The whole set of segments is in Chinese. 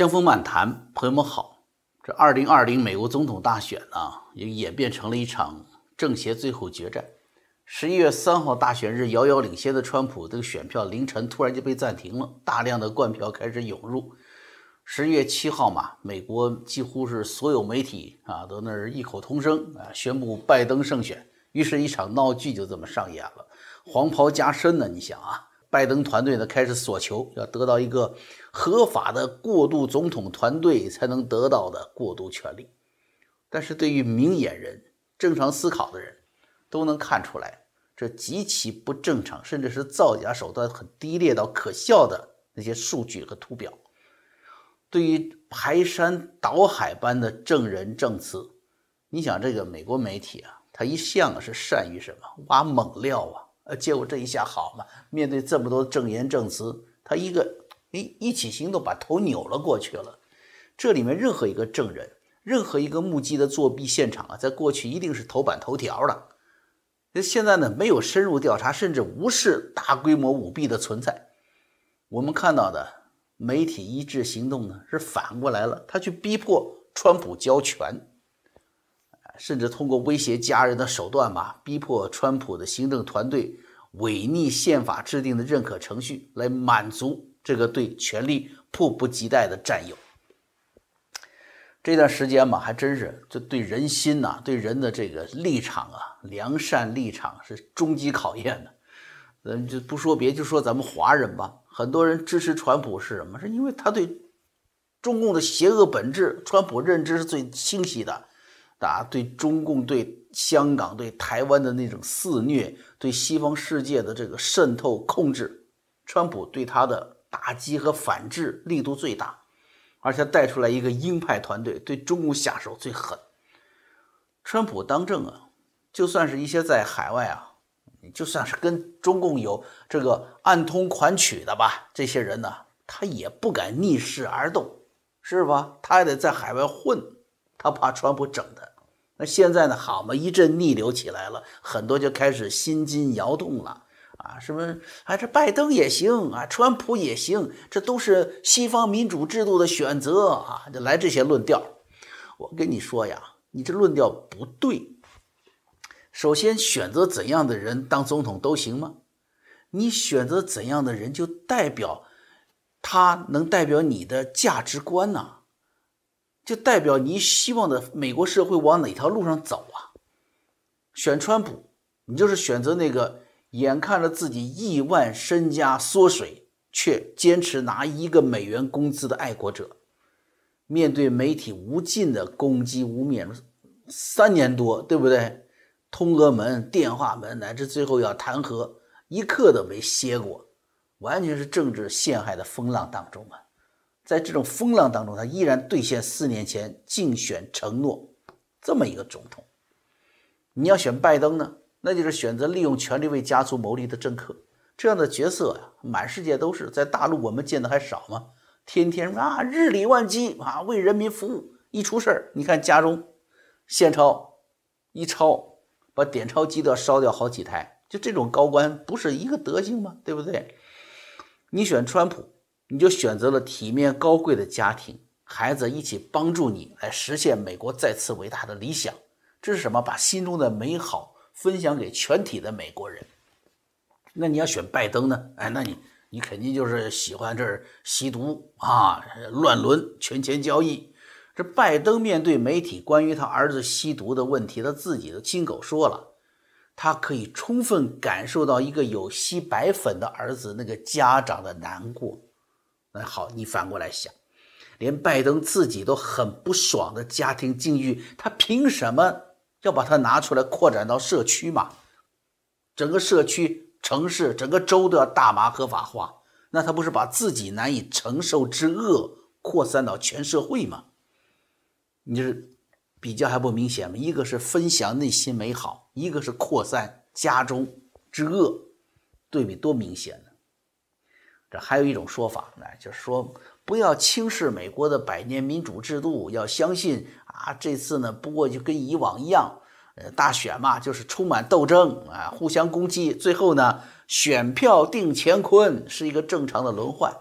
江峰漫谈，朋友们好。这二零二零美国总统大选呢，也演变成了一场政协最后决战。十一月三号大选日，遥遥领先的川普，这个选票凌晨突然就被暂停了，大量的灌票开始涌入。十一月七号嘛，美国几乎是所有媒体啊都那儿异口同声啊宣布拜登胜选，于是，一场闹剧就这么上演了。黄袍加身呢，你想啊。拜登团队呢开始索求，要得到一个合法的过渡总统团队才能得到的过渡权利。但是对于明眼人、正常思考的人，都能看出来，这极其不正常，甚至是造假手段很低劣到可笑的那些数据和图表。对于排山倒海般的证人证词，你想这个美国媒体啊，他一向是善于什么挖猛料啊。呃，结果这一下好嘛？面对这么多证言证词，他一个一一起行动把头扭了过去了。这里面任何一个证人，任何一个目击的作弊现场啊，在过去一定是头版头条的。那现在呢，没有深入调查，甚至无视大规模舞弊的存在。我们看到的媒体一致行动呢，是反过来了，他去逼迫川普交权。甚至通过威胁家人的手段吧，逼迫川普的行政团队违逆宪法制定的认可程序，来满足这个对权力迫不及待的占有。这段时间嘛，还真是这对人心呐，对人的这个立场啊，良善立场是终极考验的。咱就不说别，就说咱们华人吧，很多人支持川普是什么？是因为他对中共的邪恶本质，川普认知是最清晰的。啊，对中共、对香港、对台湾的那种肆虐，对西方世界的这个渗透控制，川普对他的打击和反制力度最大，而且带出来一个鹰派团队，对中共下手最狠。川普当政啊，就算是一些在海外啊，就算是跟中共有这个暗通款曲的吧，这些人呢，他也不敢逆势而动，是吧？他也得在海外混，他怕川普整他。那现在呢？好嘛，一阵逆流起来了，很多就开始心惊摇动了啊！什么啊？这拜登也行啊，川普也行，这都是西方民主制度的选择啊！就来这些论调。我跟你说呀，你这论调不对。首先，选择怎样的人当总统都行吗？你选择怎样的人，就代表他能代表你的价值观呢。就代表你希望的美国社会往哪条路上走啊？选川普，你就是选择那个眼看着自己亿万身家缩水，却坚持拿一个美元工资的爱国者。面对媒体无尽的攻击污蔑，三年多，对不对？通俄门、电话门，乃至最后要弹劾，一刻都没歇过，完全是政治陷害的风浪当中啊！在这种风浪当中，他依然兑现四年前竞选承诺，这么一个总统。你要选拜登呢，那就是选择利用权力为家族谋利的政客。这样的角色呀，满世界都是，在大陆我们见的还少吗？天天啊，日理万机啊，为人民服务。一出事儿，你看家中现钞一抄，把点钞机都要烧掉好几台。就这种高官，不是一个德行吗？对不对？你选川普。你就选择了体面高贵的家庭，孩子一起帮助你来实现美国再次伟大的理想。这是什么？把心中的美好分享给全体的美国人。那你要选拜登呢？哎，那你你肯定就是喜欢这儿吸毒啊、乱伦、权钱交易。这拜登面对媒体关于他儿子吸毒的问题，他自己都亲口说了，他可以充分感受到一个有吸白粉的儿子那个家长的难过。那好，你反过来想，连拜登自己都很不爽的家庭境遇，他凭什么要把它拿出来扩展到社区嘛？整个社区、城市、整个州都要大麻合法化，那他不是把自己难以承受之恶扩散到全社会吗？你就是比较还不明显吗？一个是分享内心美好，一个是扩散家中之恶，对比多明显呢？这还有一种说法，呢，就是说不要轻视美国的百年民主制度，要相信啊，这次呢，不过就跟以往一样，呃，大选嘛，就是充满斗争啊，互相攻击，最后呢，选票定乾坤，是一个正常的轮换。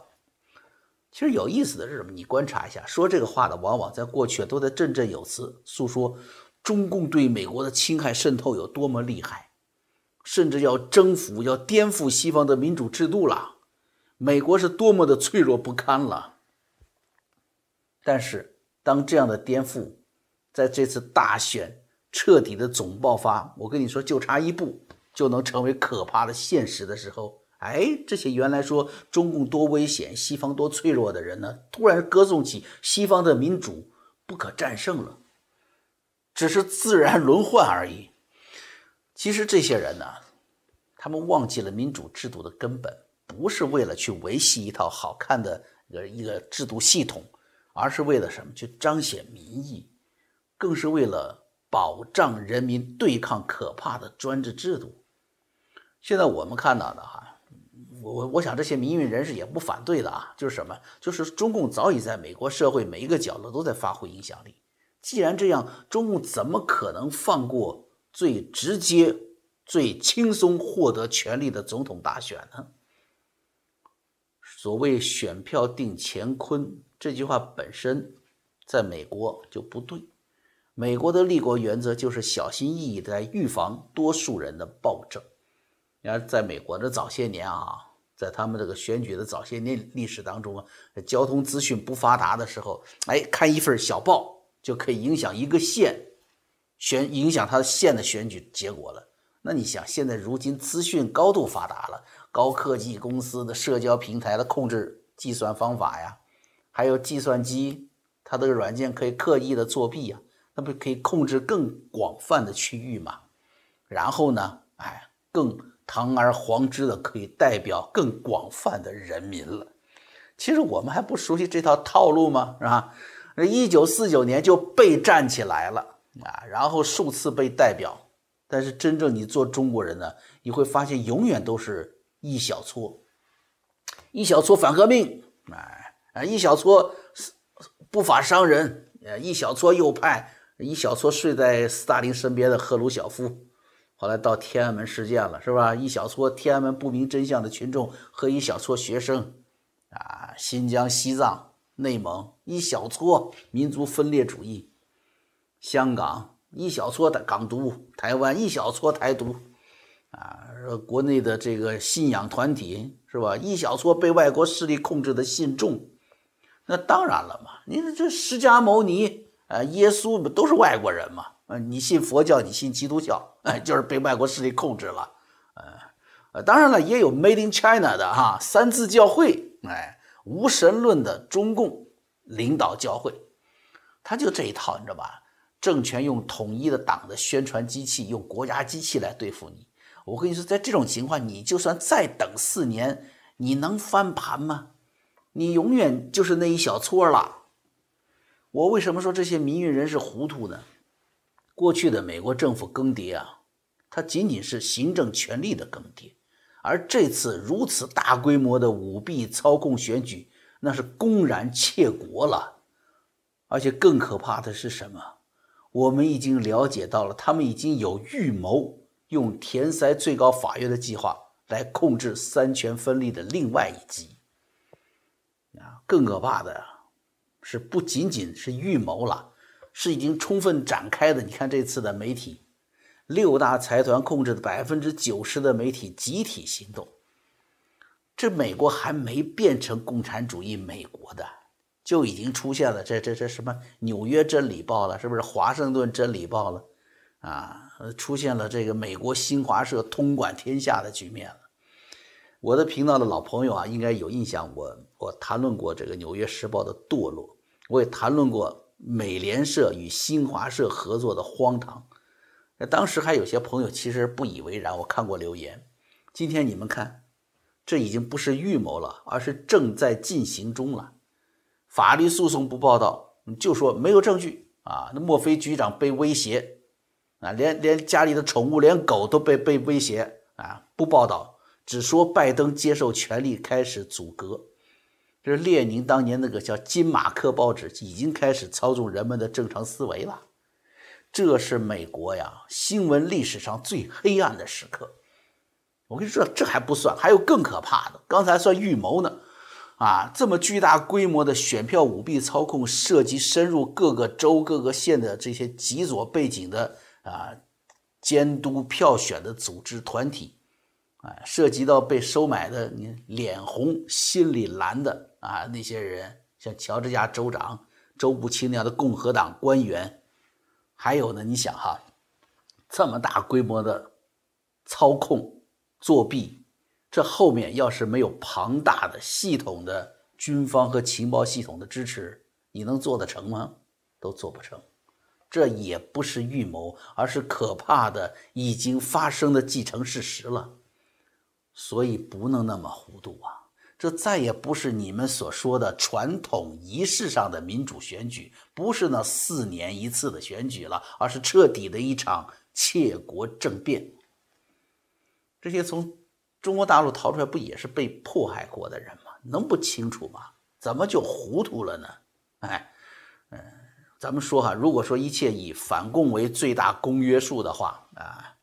其实有意思的是什么？你观察一下，说这个话的往往在过去都在振振有词，诉说中共对美国的侵害渗透有多么厉害，甚至要征服、要颠覆西方的民主制度了。美国是多么的脆弱不堪了。但是，当这样的颠覆在这次大选彻底的总爆发，我跟你说，就差一步就能成为可怕的现实的时候。哎，这些原来说中共多危险、西方多脆弱的人呢，突然歌颂起西方的民主不可战胜了，只是自然轮换而已。其实这些人呢，他们忘记了民主制度的根本，不是为了去维系一套好看的一个一个制度系统，而是为了什么？去彰显民意，更是为了保障人民对抗可怕的专制制度。现在我们看到的哈。我我我想这些民运人士也不反对的啊，就是什么？就是中共早已在美国社会每一个角落都在发挥影响力。既然这样，中共怎么可能放过最直接、最轻松获得权力的总统大选呢？所谓“选票定乾坤”这句话本身，在美国就不对。美国的立国原则就是小心翼翼地预防多数人的暴政。你看，在美国的早些年啊。在他们这个选举的早些年历史当中啊，交通资讯不发达的时候，哎，看一份小报就可以影响一个县选，影响他县的选举结果了。那你想，现在如今资讯高度发达了，高科技公司的社交平台的控制计算方法呀，还有计算机，它这个软件可以刻意的作弊呀，那不可以控制更广泛的区域嘛？然后呢，哎，更。堂而皇之的可以代表更广泛的人民了。其实我们还不熟悉这套套路吗？是吧？那一九四九年就被站起来了啊，然后数次被代表。但是真正你做中国人呢，你会发现永远都是一小撮，一小撮反革命，哎啊，一小撮不法商人，呃，一小撮右派，一小撮睡在斯大林身边的赫鲁晓夫。后来到天安门事件了，是吧？一小撮天安门不明真相的群众和一小撮学生，啊，新疆、西藏、内蒙一小撮民族分裂主义，香港一小撮的港独，台湾一小撮台独，啊，国内的这个信仰团体是吧？一小撮被外国势力控制的信众，那当然了嘛，你这释迦牟尼啊，耶稣不都是外国人嘛？呃，你信佛教，你信基督教，哎，就是被外国势力控制了，呃，当然了，也有 Made in China 的哈，三自教会，哎，无神论的中共领导教会，他就这一套，你知道吧？政权用统一的党的宣传机器，用国家机器来对付你。我跟你说，在这种情况，你就算再等四年，你能翻盘吗？你永远就是那一小撮了。我为什么说这些民运人士糊涂呢？过去的美国政府更迭啊，它仅仅是行政权力的更迭，而这次如此大规模的舞弊操控选举，那是公然窃国了。而且更可怕的是什么？我们已经了解到了，他们已经有预谋用填塞最高法院的计划来控制三权分立的另外一极。啊，更可怕的是，不仅仅是预谋了。是已经充分展开的。你看这次的媒体，六大财团控制的百分之九十的媒体集体行动。这美国还没变成共产主义美国的，就已经出现了这这这什么《纽约真理报》了，是不是《华盛顿真理报》了？啊，出现了这个美国新华社通管天下的局面了。我的频道的老朋友啊，应该有印象，我我谈论过这个《纽约时报》的堕落，我也谈论过。美联社与新华社合作的荒唐，那当时还有些朋友其实不以为然。我看过留言，今天你们看，这已经不是预谋了，而是正在进行中了。法律诉讼不报道，就说没有证据啊。那莫非局长被威胁啊，连连家里的宠物，连狗都被被威胁啊，不报道，只说拜登接受权力开始阻隔。这是列宁当年那个叫《金马克》报纸已经开始操纵人们的正常思维了。这是美国呀新闻历史上最黑暗的时刻。我跟你说，这还不算，还有更可怕的。刚才算预谋呢，啊，这么巨大规模的选票舞弊操控，涉及深入各个州、各个县的这些极左背景的啊监督票选的组织团体，啊，涉及到被收买的你脸红心里蓝的啊那些人，像乔治亚州长州布钦那样的共和党官员，还有呢，你想哈，这么大规模的操控作弊。这后面要是没有庞大的系统的军方和情报系统的支持，你能做得成吗？都做不成。这也不是预谋，而是可怕的已经发生的既成事实了。所以不能那么糊涂啊！这再也不是你们所说的传统仪式上的民主选举，不是那四年一次的选举了，而是彻底的一场窃国政变。这些从。中国大陆逃出来不也是被迫害过的人吗？能不清楚吗？怎么就糊涂了呢？哎，嗯，咱们说哈，如果说一切以反共为最大公约数的话啊，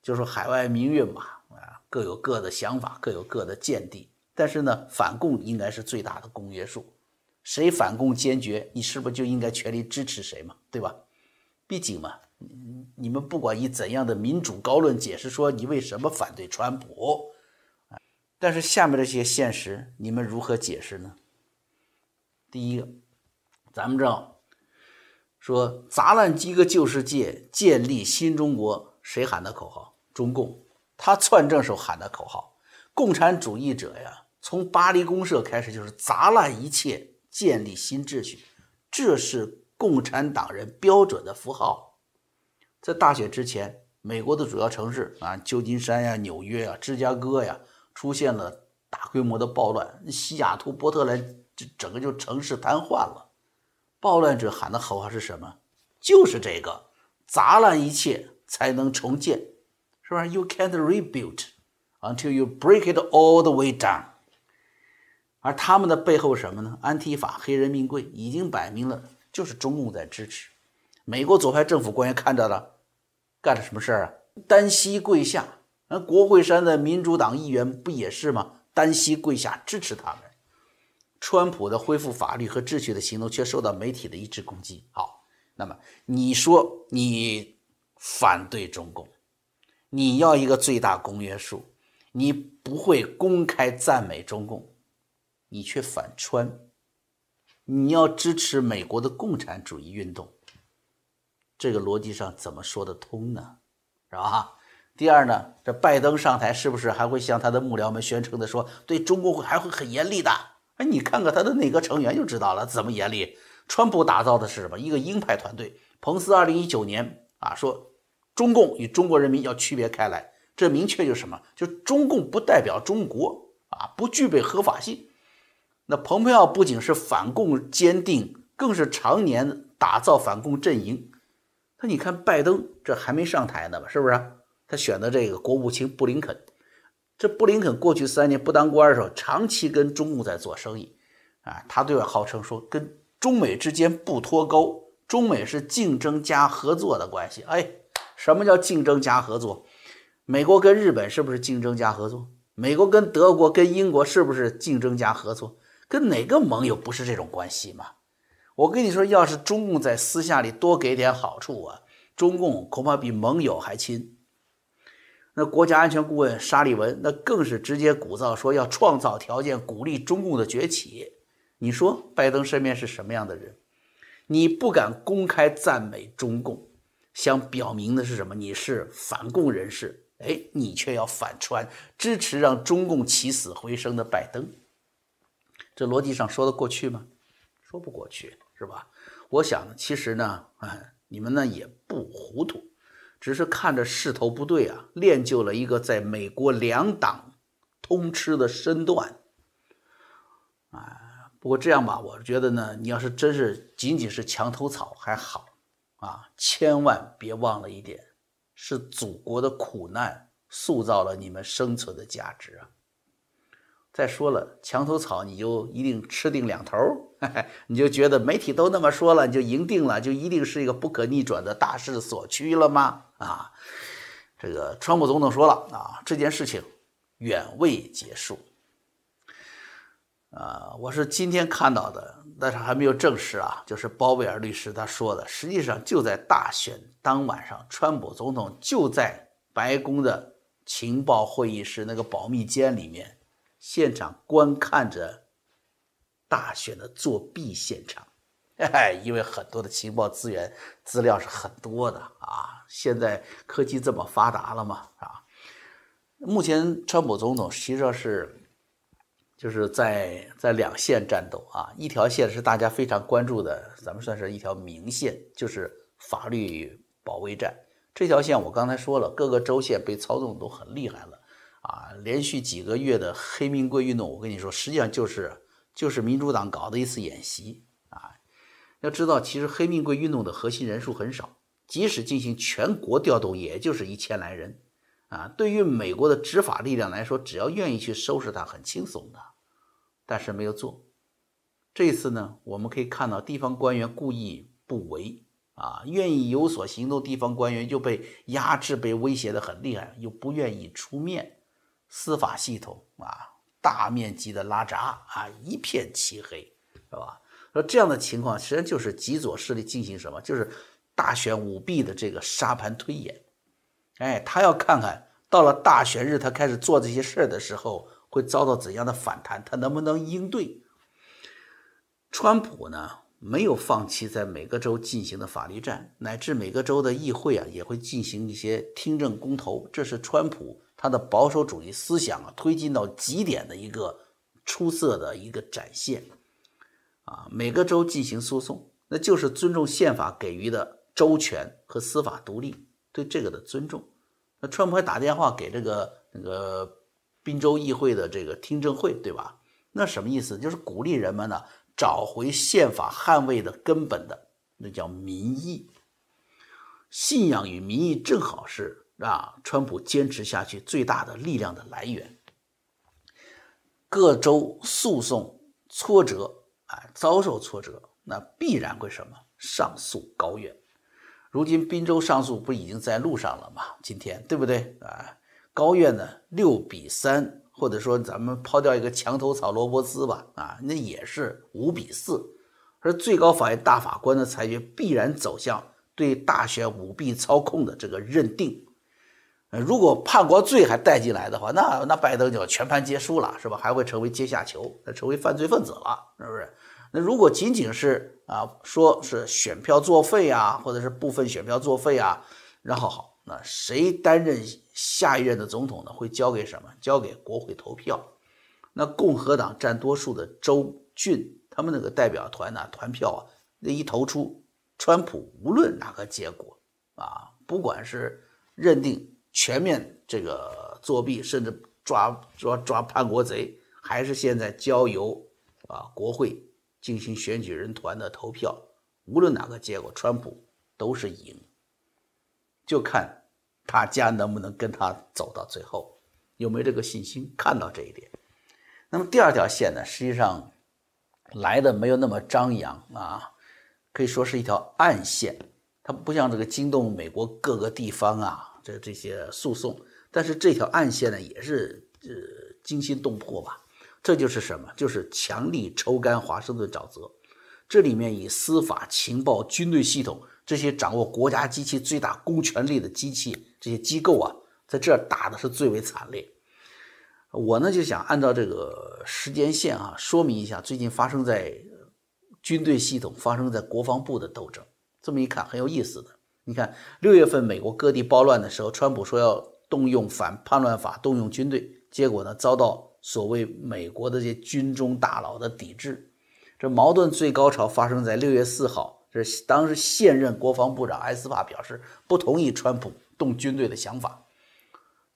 就说海外民运嘛，啊，各有各的想法，各有各的见地。但是呢，反共应该是最大的公约数，谁反共坚决，你是不是就应该全力支持谁嘛？对吧？毕竟嘛，你们不管以怎样的民主高论解释说你为什么反对川普。啊但是下面这些现实，你们如何解释呢？第一个，咱们知道，说砸烂几个旧世界，建立新中国，谁喊的口号？中共，他篡政时候喊的口号。共产主义者呀，从巴黎公社开始就是砸烂一切，建立新秩序，这是共产党人标准的符号。在大选之前，美国的主要城市啊，旧金山呀、纽约呀、芝加哥呀。出现了大规模的暴乱，西雅图、波特兰这整个就城市瘫痪了。暴乱者喊的口号是什么？就是这个：砸烂一切才能重建，是吧？You can't rebuild until you break it all the way down。而他们的背后什么呢？安提法、黑人命贵，已经摆明了就是中共在支持。美国左派政府官员看着了，干了什么事儿啊？单膝跪下。那国会山的民主党议员不也是吗？单膝跪下支持他们。川普的恢复法律和秩序的行动却受到媒体的一致攻击。好，那么你说你反对中共，你要一个最大公约数，你不会公开赞美中共，你却反川，你要支持美国的共产主义运动，这个逻辑上怎么说得通呢？是吧？第二呢，这拜登上台是不是还会向他的幕僚们宣称的说，对中国会还会很严厉的？哎，你看看他的内阁成员就知道了，怎么严厉？川普打造的是什么？一个鹰派团队。彭斯二零一九年啊说，中共与中国人民要区别开来，这明确就是什么？就中共不代表中国啊，不具备合法性。那蓬佩奥不仅是反共坚定，更是常年打造反共阵营。那你看拜登这还没上台呢吧？是不是？他选的这个国务卿布林肯，这布林肯过去三年不当官的时候，长期跟中共在做生意，啊，他对外号称说跟中美之间不脱钩，中美是竞争加合作的关系。哎，什么叫竞争加合作？美国跟日本是不是竞争加合作？美国跟德国、跟英国是不是竞争加合作？跟哪个盟友不是这种关系吗？我跟你说，要是中共在私下里多给点好处啊，中共恐怕比盟友还亲。那国家安全顾问沙利文那更是直接鼓噪说要创造条件鼓励中共的崛起。你说拜登身边是什么样的人？你不敢公开赞美中共，想表明的是什么？你是反共人士。哎，你却要反穿，支持让中共起死回生的拜登。这逻辑上说得过去吗？说不过去，是吧？我想其实呢，哎，你们呢也不糊涂。只是看着势头不对啊，练就了一个在美国两党通吃的身段。啊，不过这样吧，我觉得呢，你要是真是仅仅是墙头草还好，啊，千万别忘了一点，是祖国的苦难塑造了你们生存的价值啊。再说了，墙头草你就一定吃定两头 你就觉得媒体都那么说了，你就赢定了，就一定是一个不可逆转的大势所趋了吗？啊，这个川普总统说了啊，这件事情远未结束。啊，我是今天看到的，但是还没有证实啊。就是鲍威尔律师他说的，实际上就在大选当晚上，川普总统就在白宫的情报会议室那个保密间里面，现场观看着大选的作弊现场。哎，因为很多的情报资源资料是很多的啊，现在科技这么发达了嘛啊。目前川普总统实际上是。就是在在两线战斗啊，一条线是大家非常关注的，咱们算是一条明线，就是法律保卫战。这条线我刚才说了，各个州县被操纵都很厉害了啊，连续几个月的黑名贵运动，我跟你说，实际上就是就是民主党搞的一次演习啊。要知道，其实黑命贵运动的核心人数很少，即使进行全国调动，也就是一千来人啊。对于美国的执法力量来说，只要愿意去收拾他，很轻松的。但是没有做，这次呢，我们可以看到地方官员故意不为啊，愿意有所行动，地方官员就被压制、被威胁的很厉害，又不愿意出面，司法系统啊，大面积的拉闸啊，一片漆黑，是吧？说这样的情况，实际上就是极左势力进行什么，就是大选舞弊的这个沙盘推演。哎，他要看看到了大选日，他开始做这些事儿的时候。会遭到怎样的反弹？他能不能应对？川普呢？没有放弃在每个州进行的法律战，乃至每个州的议会啊，也会进行一些听证公投。这是川普他的保守主义思想啊推进到极点的一个出色的一个展现。啊，每个州进行诉讼，那就是尊重宪法给予的州权和司法独立，对这个的尊重。那川普还打电话给这个那个。滨州议会的这个听证会，对吧？那什么意思？就是鼓励人们呢找回宪法捍卫的根本的，那叫民意。信仰与民意正好是啊，川普坚持下去最大的力量的来源。各州诉讼挫折，啊，遭受挫折，那必然会什么？上诉高院。如今滨州上诉不已经在路上了吗？今天对不对啊？高院呢，六比三，或者说咱们抛掉一个墙头草罗伯斯吧，啊，那也是五比四。而最高法院大法官的裁决必然走向对大选舞弊操控的这个认定。如果叛国罪还带进来的话，那那拜登就全盘皆输了，是吧？还会成为阶下囚，成为犯罪分子了，是不是？那如果仅仅是啊，说是选票作废啊，或者是部分选票作废啊，然后好。那谁担任下一任的总统呢？会交给什么？交给国会投票。那共和党占多数的州郡，他们那个代表团呢，团票啊，那一投出，川普无论哪个结果啊，不管是认定全面这个作弊，甚至抓抓抓叛国贼，还是现在交由啊国会进行选举人团的投票，无论哪个结果，川普都是赢，就看。他家能不能跟他走到最后？有没有这个信心？看到这一点。那么第二条线呢？实际上来的没有那么张扬啊，可以说是一条暗线。它不像这个惊动美国各个地方啊，这些诉讼。但是这条暗线呢，也是呃惊心动魄吧？这就是什么？就是强力抽干华盛顿沼泽。这里面以司法、情报、军队系统。这些掌握国家机器最大公权力的机器，这些机构啊，在这儿打的是最为惨烈。我呢就想按照这个时间线啊，说明一下最近发生在军队系统、发生在国防部的斗争。这么一看很有意思的。你看六月份美国各地暴乱的时候，川普说要动用反叛乱法，动用军队，结果呢遭到所谓美国的这些军中大佬的抵制。这矛盾最高潮发生在六月四号。这当时现任国防部长埃斯帕表示不同意川普动军队的想法。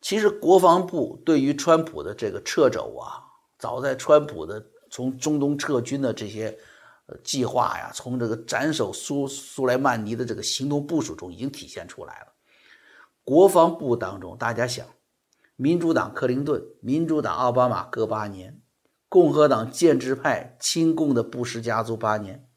其实国防部对于川普的这个掣肘啊，早在川普的从中东撤军的这些呃计划呀，从这个斩首苏苏莱曼尼的这个行动部署中已经体现出来了。国防部当中，大家想，民主党克林顿、民主党奥巴马各八年，共和党建制派亲共的布什家族八年。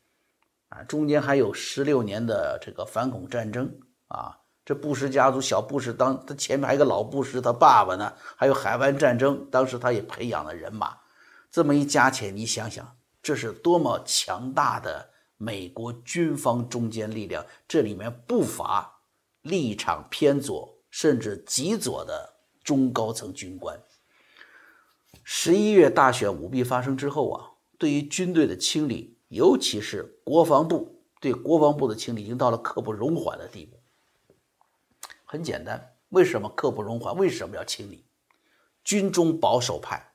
啊，中间还有十六年的这个反恐战争啊，这布什家族小布什当他前面还有个老布什他爸爸呢，还有海湾战争，当时他也培养了人马，这么一加起来，你想想，这是多么强大的美国军方中坚力量！这里面不乏立场偏左甚至极左的中高层军官。十一月大选舞弊发生之后啊，对于军队的清理，尤其是国防部对国防部的清理，已经到了刻不容缓的地步。很简单，为什么刻不容缓？为什么要清理？军中保守派，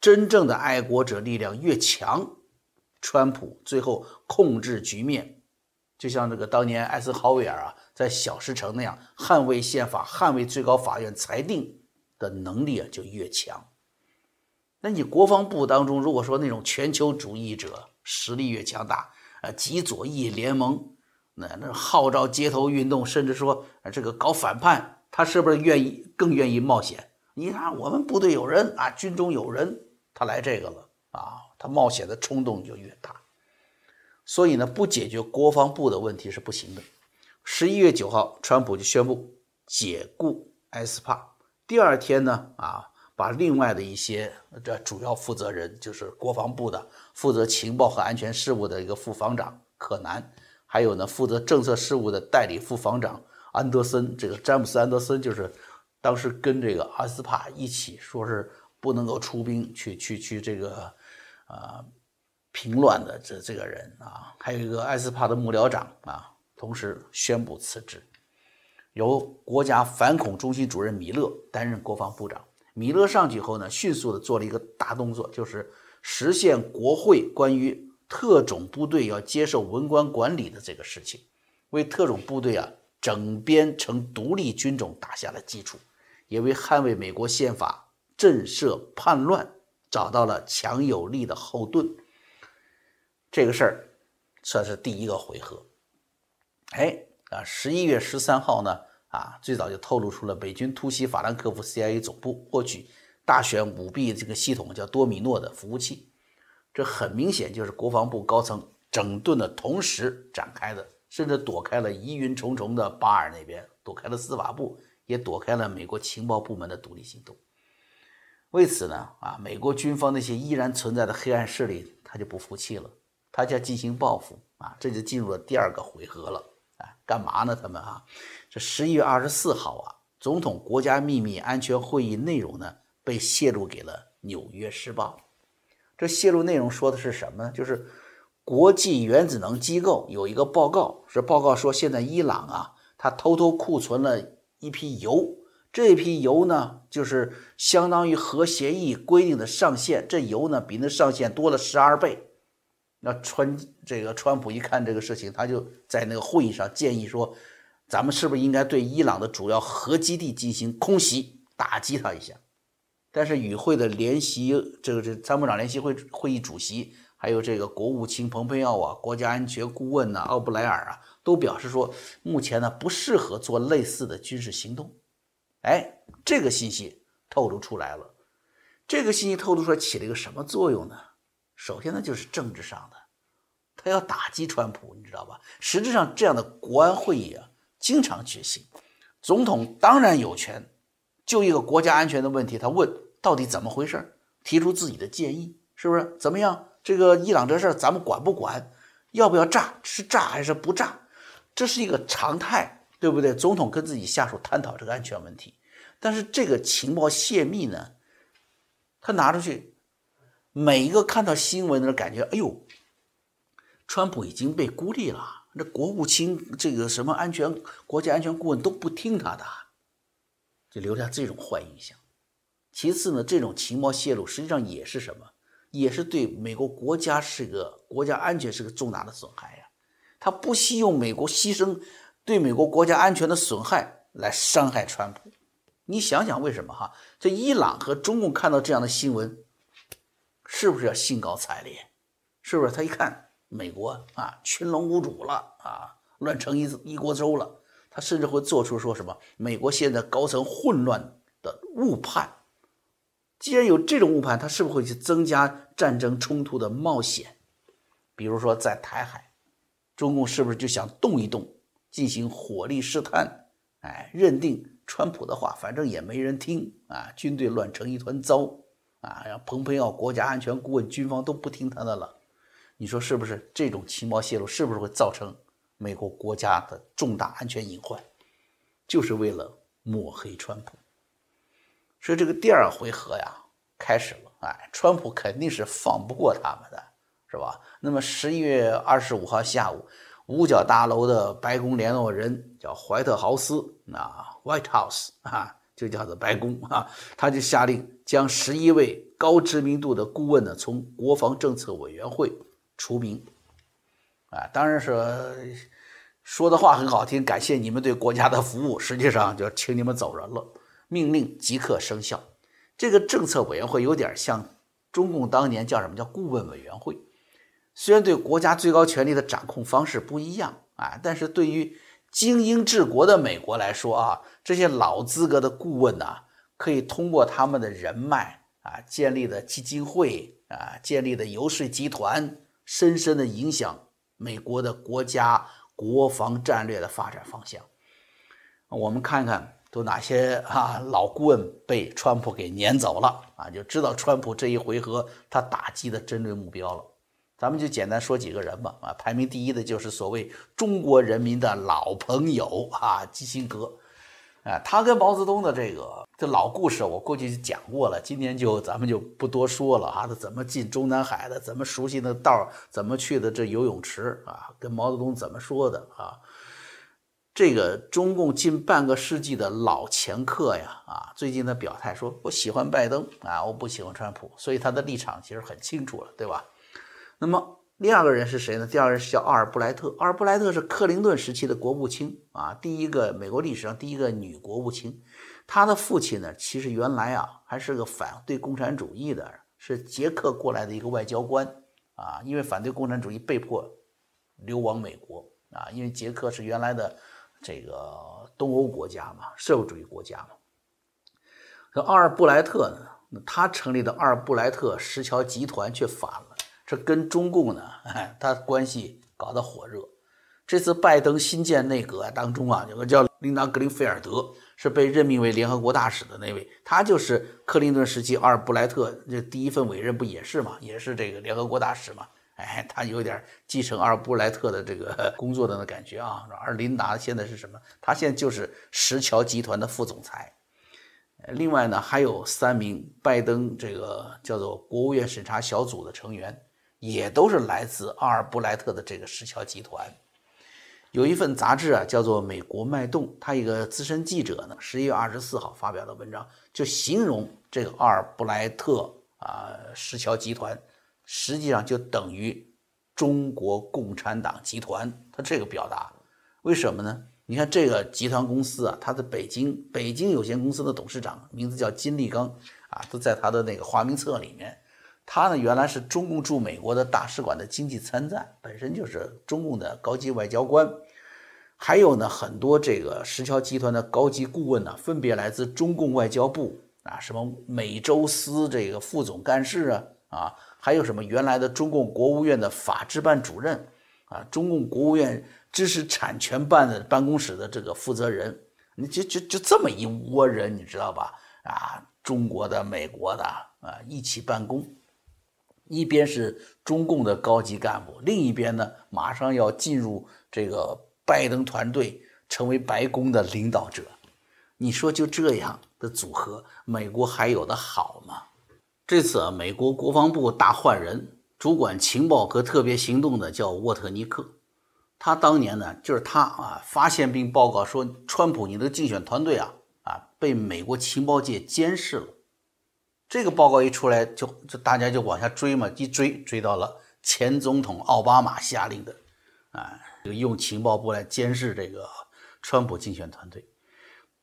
真正的爱国者力量越强，川普最后控制局面，就像这个当年艾森豪威尔啊，在小石城那样捍卫宪法、捍卫最高法院裁定的能力啊，就越强。那你国防部当中，如果说那种全球主义者实力越强大，呃，极左翼联盟，那那号召街头运动，甚至说这个搞反叛，他是不是愿意更愿意冒险？你看我们部队有人啊，军中有人，他来这个了啊，他冒险的冲动就越大。所以呢，不解决国防部的问题是不行的。十一月九号，川普就宣布解雇埃斯帕，第二天呢，啊。把另外的一些这主要负责人，就是国防部的负责情报和安全事务的一个副防长柯南，还有呢负责政策事务的代理副防长安德森，这个詹姆斯安德森就是当时跟这个阿斯帕一起说是不能够出兵去去去这个啊平乱的这这个人啊，还有一个艾斯帕的幕僚长啊，同时宣布辞职，由国家反恐中心主任米勒担任国防部长。米勒上去后呢，迅速的做了一个大动作，就是实现国会关于特种部队要接受文官管理的这个事情，为特种部队啊整编成独立军种打下了基础，也为捍卫美国宪法、震慑叛乱找到了强有力的后盾。这个事儿算是第一个回合。哎啊，十一月十三号呢。啊，最早就透露出了美军突袭法兰克福 CIA 总部，获取大选舞弊这个系统叫多米诺的服务器。这很明显就是国防部高层整顿的同时展开的，甚至躲开了疑云重重的巴尔那边，躲开了司法部，也躲开了美国情报部门的独立行动。为此呢，啊，美国军方那些依然存在的黑暗势力，他就不服气了，他就要进行报复啊，这就进入了第二个回合了。啊，干嘛呢？他们啊？这十一月二十四号啊，总统国家秘密安全会议内容呢被泄露给了《纽约时报》。这泄露内容说的是什么呢？就是国际原子能机构有一个报告，是报告说现在伊朗啊，他偷偷库存了一批油，这批油呢就是相当于核协议规定的上限，这油呢比那上限多了十二倍。那川这个川普一看这个事情，他就在那个会议上建议说。咱们是不是应该对伊朗的主要核基地进行空袭，打击他一下？但是与会的联席这个这参谋长联席会会议主席，还有这个国务卿蓬佩奥啊，国家安全顾问呐，奥布莱尔啊，都表示说，目前呢不适合做类似的军事行动。哎，这个信息透露出来了，这个信息透露出来起了一个什么作用呢？首先呢就是政治上的，他要打击川普，你知道吧？实质上这样的国安会议啊。经常举行，总统当然有权就一个国家安全的问题，他问到底怎么回事，提出自己的建议，是不是？怎么样？这个伊朗这事儿咱们管不管？要不要炸？是炸还是不炸？这是一个常态，对不对？总统跟自己下属探讨这个安全问题，但是这个情报泄密呢，他拿出去，每一个看到新闻的人感觉，哎呦，川普已经被孤立了。那国务卿这个什么安全国家安全顾问都不听他的，就留下这种坏印象。其次呢，这种情报泄露实际上也是什么？也是对美国国家是个国家安全是个重大的损害呀。他不惜用美国牺牲对美国国家安全的损害来伤害川普。你想想为什么哈？这伊朗和中共看到这样的新闻，是不是要兴高采烈？是不是？他一看。美国啊，群龙无主了啊，乱成一一锅粥了。他甚至会做出说什么美国现在高层混乱的误判。既然有这种误判，他是不是会去增加战争冲突的冒险？比如说在台海，中共是不是就想动一动，进行火力试探？哎，认定川普的话，反正也没人听啊，军队乱成一团糟啊，让蓬佩奥国家安全顾问，军方都不听他的了。你说是不是？这种情报泄露是不是会造成美国国家的重大安全隐患？就是为了抹黑川普。所以这个第二回合呀，开始了。哎，川普肯定是放不过他们的，是吧？那么十一月二十五号下午，五角大楼的白宫联络人叫怀特豪斯啊，White House 啊。就叫做白宫啊，他就下令将十一位高知名度的顾问呢从国防政策委员会除名，啊，当然是说的话很好听，感谢你们对国家的服务，实际上就请你们走人了，命令即刻生效。这个政策委员会有点像中共当年叫什么叫顾问委员会，虽然对国家最高权力的掌控方式不一样啊，但是对于。精英治国的美国来说啊，这些老资格的顾问呐，可以通过他们的人脉啊，建立的基金会啊，建立的游说集团，深深的影响美国的国家国防战略的发展方向。我们看看都哪些啊老顾问被川普给撵走了啊，就知道川普这一回合他打击的针对目标了。咱们就简单说几个人吧，啊，排名第一的就是所谓中国人民的老朋友啊，基辛格，啊，他跟毛泽东的这个这老故事，我过去就讲过了，今天就咱们就不多说了啊，他怎么进中南海的，怎么熟悉那道怎么去的这游泳池啊，跟毛泽东怎么说的啊，这个中共近半个世纪的老前客呀，啊，最近的表态说我喜欢拜登啊，我不喜欢川普，所以他的立场其实很清楚了，对吧？那么第二个人是谁呢？第二个人是叫奥尔布莱特。奥尔布莱特是克林顿时期的国务卿啊，第一个美国历史上第一个女国务卿。她的父亲呢，其实原来啊还是个反对共产主义的，是捷克过来的一个外交官啊，因为反对共产主义被迫流亡美国啊，因为捷克是原来的这个东欧国家嘛，社会主义国家嘛。这奥尔布莱特呢，那他成立的奥尔布莱特石桥集团却反了。这跟中共呢，他关系搞得火热。这次拜登新建内阁当中啊，有个叫琳达·格林菲尔德，是被任命为联合国大使的那位，他就是克林顿时期阿尔布莱特这第一份委任不也是嘛，也是这个联合国大使嘛？哎，他有点继承阿尔布莱特的这个 工作的那感觉啊。而琳达现在是什么？他现在就是石桥集团的副总裁。另外呢，还有三名拜登这个叫做国务院审查小组的成员。也都是来自阿尔布莱特的这个石桥集团。有一份杂志啊，叫做《美国脉动》，他一个资深记者呢，十一月二十四号发表的文章，就形容这个阿尔布莱特啊石桥集团，实际上就等于中国共产党集团。他这个表达，为什么呢？你看这个集团公司啊，它的北京北京有限公司的董事长名字叫金立刚啊，都在他的那个花名册里面。他呢，原来是中共驻美国的大使馆的经济参赞，本身就是中共的高级外交官。还有呢，很多这个石桥集团的高级顾问呢，分别来自中共外交部啊，什么美洲司这个副总干事啊，啊，还有什么原来的中共国务院的法制办主任啊，中共国务院知识产权办的办公室的这个负责人，你就就就这么一窝人，你知道吧？啊，中国的、美国的啊，一起办公。一边是中共的高级干部，另一边呢，马上要进入这个拜登团队，成为白宫的领导者。你说就这样的组合，美国还有的好吗？这次啊，美国国防部大换人，主管情报和特别行动的叫沃特尼克。他当年呢，就是他啊，发现并报告说，川普你的竞选团队啊啊，被美国情报界监视了。这个报告一出来，就就大家就往下追嘛，一追追到了前总统奥巴马下令的，啊，这个用情报部来监视这个川普竞选团队。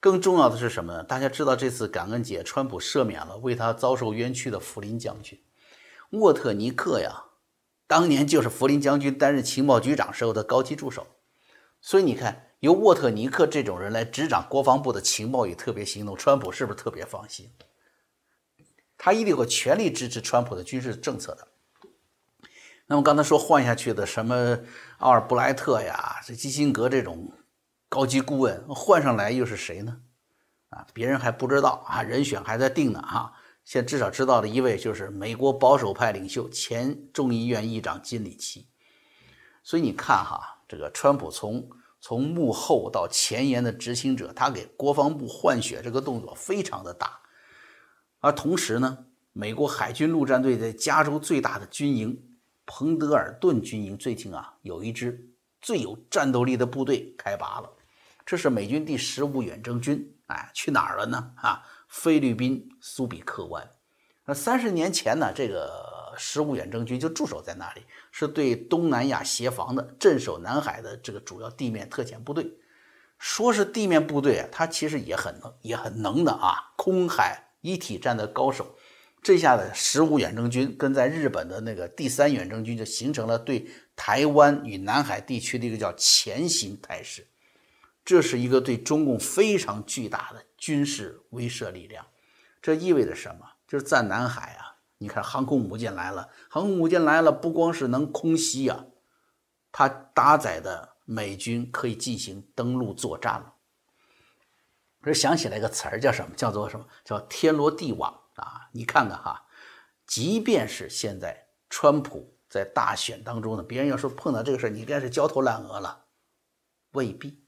更重要的是什么呢？大家知道这次感恩节，川普赦免了为他遭受冤屈的福林将军沃特尼克呀，当年就是福林将军担任情报局长时候的高级助手。所以你看，由沃特尼克这种人来执掌国防部的情报与特别行动，川普是不是特别放心？他一定会全力支持川普的军事政策的。那么刚才说换下去的什么奥尔布莱特呀，这基辛格这种高级顾问换上来又是谁呢？啊，别人还不知道啊，人选还在定呢啊。现在至少知道的一位就是美国保守派领袖、前众议院议长金里奇。所以你看哈，这个川普从从幕后到前沿的执行者，他给国防部换血这个动作非常的大。而同时呢，美国海军陆战队在加州最大的军营彭德尔顿军营最近啊，有一支最有战斗力的部队开拔了，这是美军第十五远征军。哎，去哪儿了呢？啊？菲律宾苏比克湾，那三十年前呢，这个十五远征军就驻守在那里，是对东南亚协防的，镇守南海的这个主要地面特遣部队。说是地面部队啊，他其实也很能，也很能的啊，空海一体战的高手。这下子十五远征军跟在日本的那个第三远征军就形成了对台湾与南海地区的一个叫前行态势。这是一个对中共非常巨大的军事威慑力量，这意味着什么？就是在南海啊，你看航空母舰来了，航空母舰来了，不光是能空袭啊，它搭载的美军可以进行登陆作战了。这想起来一个词儿，叫什么？叫做什么？叫天罗地网啊！你看看哈，即便是现在川普在大选当中呢，别人要说碰到这个事儿，你应该是焦头烂额了，未必。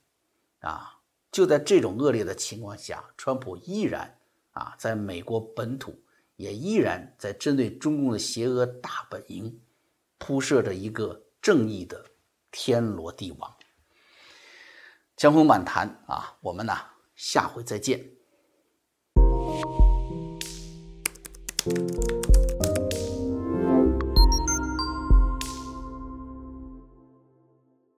啊，就在这种恶劣的情况下，川普依然啊，在美国本土也依然在针对中共的邪恶大本营铺设着一个正义的天罗地网。江湖漫谈啊，我们呢下回再见。